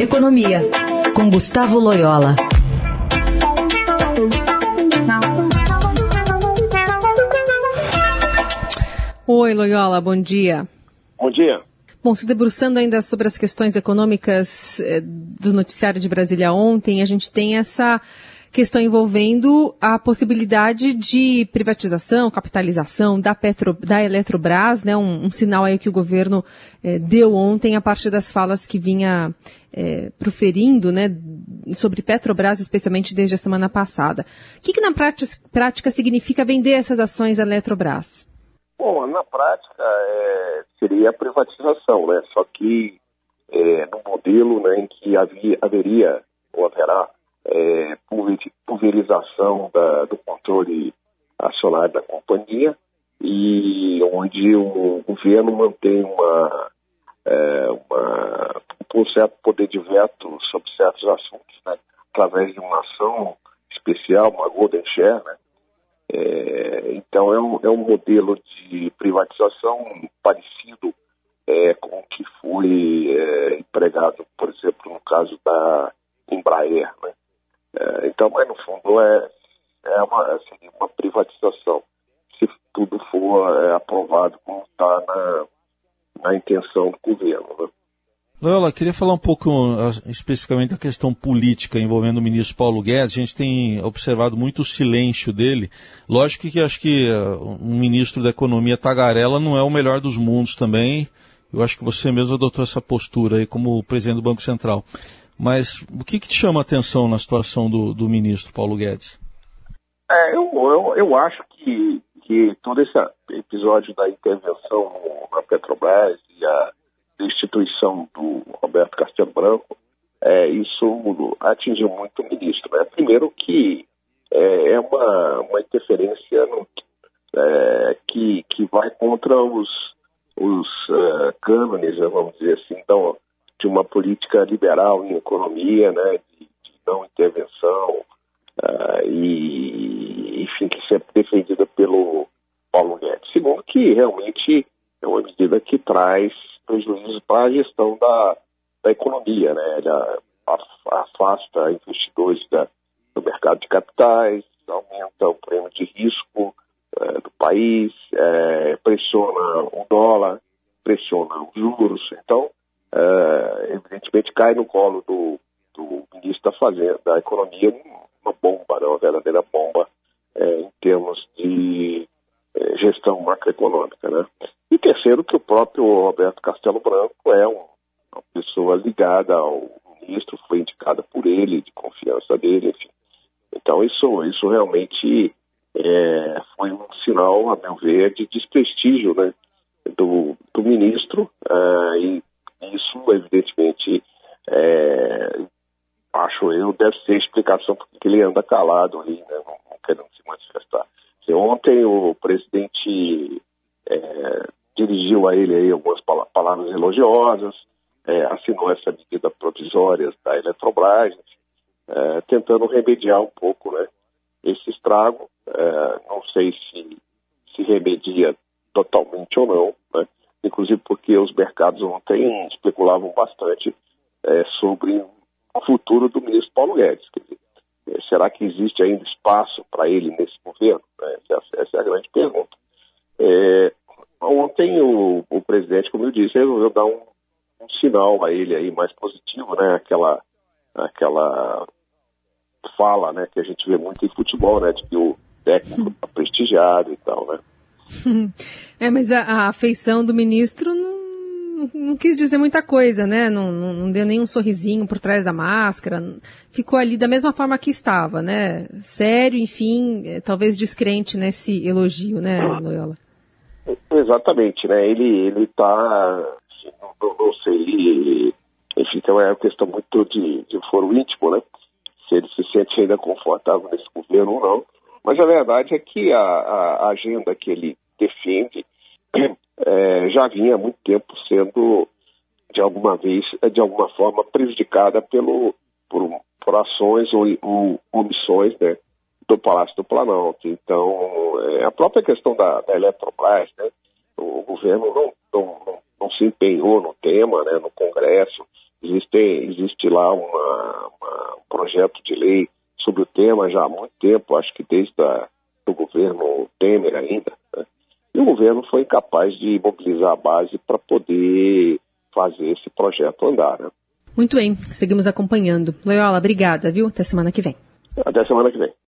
Economia, com Gustavo Loyola. Oi, Loyola, bom dia. Bom dia. Bom, se debruçando ainda sobre as questões econômicas eh, do noticiário de Brasília ontem, a gente tem essa questão envolvendo a possibilidade de privatização, capitalização da, Petro, da Eletrobras, né, um, um sinal aí que o governo eh, deu ontem a partir das falas que vinha eh, proferindo né, sobre Petrobras, especialmente desde a semana passada. O que, que na prática, prática significa vender essas ações da Eletrobras? Bom, na prática é, seria a privatização, né? Só que é, no modelo né, em que havia, haveria ou haverá é, pulverização da, do controle acionário da companhia e onde o governo mantém uma, é, uma, um certo poder de veto sobre certos assuntos, né, através de uma ação especial, uma golden share, né, é, então é um, é um modelo de privatização parecido é, com o que foi é, empregado, por exemplo, no caso da Embraer, né, então, mas no fundo é, é uma, assim, uma privatização, se tudo for é, aprovado como está na, na intenção do governo. Né? Loyola, queria falar um pouco especificamente da questão política envolvendo o ministro Paulo Guedes. A gente tem observado muito o silêncio dele. Lógico que acho que um ministro da Economia tagarela não é o melhor dos mundos também. Eu acho que você mesmo adotou essa postura aí como presidente do Banco Central. Mas o que, que te chama a atenção na situação do, do ministro Paulo Guedes? É, eu, eu, eu acho que, que todo esse episódio da intervenção na Petrobras e a destituição do Roberto Castelo Branco, é, isso atingiu muito o ministro. Né? Primeiro que é, é uma, uma interferência no, é, que, que vai contra os, os uh, cânones, vamos dizer assim, então, uma política liberal em economia, né, de, de não intervenção, uh, e, enfim, que sempre defendida pelo Paulo Guedes. Segundo, que realmente é uma medida que traz prejuízos para a gestão da, da economia, né, Ela afasta investidores da, do mercado de capitais, aumenta o prêmio de risco uh, do país, uh, pressiona o dólar, pressiona os juros. Então, uh, evidentemente cai no colo do, do ministro da Fazenda, da Economia, uma bomba, né, uma verdadeira bomba uh, em termos de uh, gestão macroeconômica. Né? E terceiro, que o próprio Roberto Castelo Branco é um, uma pessoa ligada ao ministro, foi indicada por ele, de confiança dele, enfim. Então isso, isso realmente é, foi um sinal, a meu ver, de desprestígio né, do, do ministro uh, e isso, evidentemente, é, acho eu, deve porque ele anda calado ali, né, não, não querendo se manifestar. Ontem o presidente é, dirigiu a ele aí algumas palavras elogiosas, é, assinou essa medida provisória da Eletrobras, é, tentando remediar um pouco né, esse estrago. É, não sei se se remedia totalmente ou não, né, inclusive porque os mercados ontem especulavam bastante é, sobre o futuro do ministro Paulo Guedes. Dizer, será que existe ainda espaço para ele nesse governo? É, essa, essa, é a grande pergunta. É, ontem o, o, presidente, como eu disse, resolveu dar um, um, sinal a ele aí mais positivo, né? Aquela, aquela fala, né, que a gente vê muito em futebol, né, de que o técnico está prestigiado e tal, né? é, mas a, a afeição do ministro não, quis dizer muita coisa, né? Não, não, não, deu nenhum sorrisinho por trás da máscara. Ficou ali da mesma forma que estava, né? Sério, enfim, é, talvez descrente nesse elogio, né, Loyola? Exatamente, né? Ele, ele tá, não, não sei, enfim, então é uma questão muito de, de foro íntimo, né? Se ele se sente ainda confortável nesse governo ou não. Mas a verdade é que a, a agenda que ele defende é, já vinha há muito tempo sendo, de alguma vez, de alguma forma, prejudicada pelo, por, por ações ou, ou omissões né, do Palácio do Planalto. Então, é, a própria questão da, da Eletrobras, né, o governo não, não, não, não, se empenhou no tema, né, no Congresso, Existe, existe lá uma, uma, um projeto de lei sobre o tema já há muito tempo, acho que desde o governo Temer ainda. E o governo foi incapaz de mobilizar a base para poder fazer esse projeto andar. Né? Muito bem, seguimos acompanhando. Loyola, obrigada, viu? Até semana que vem. Até semana que vem.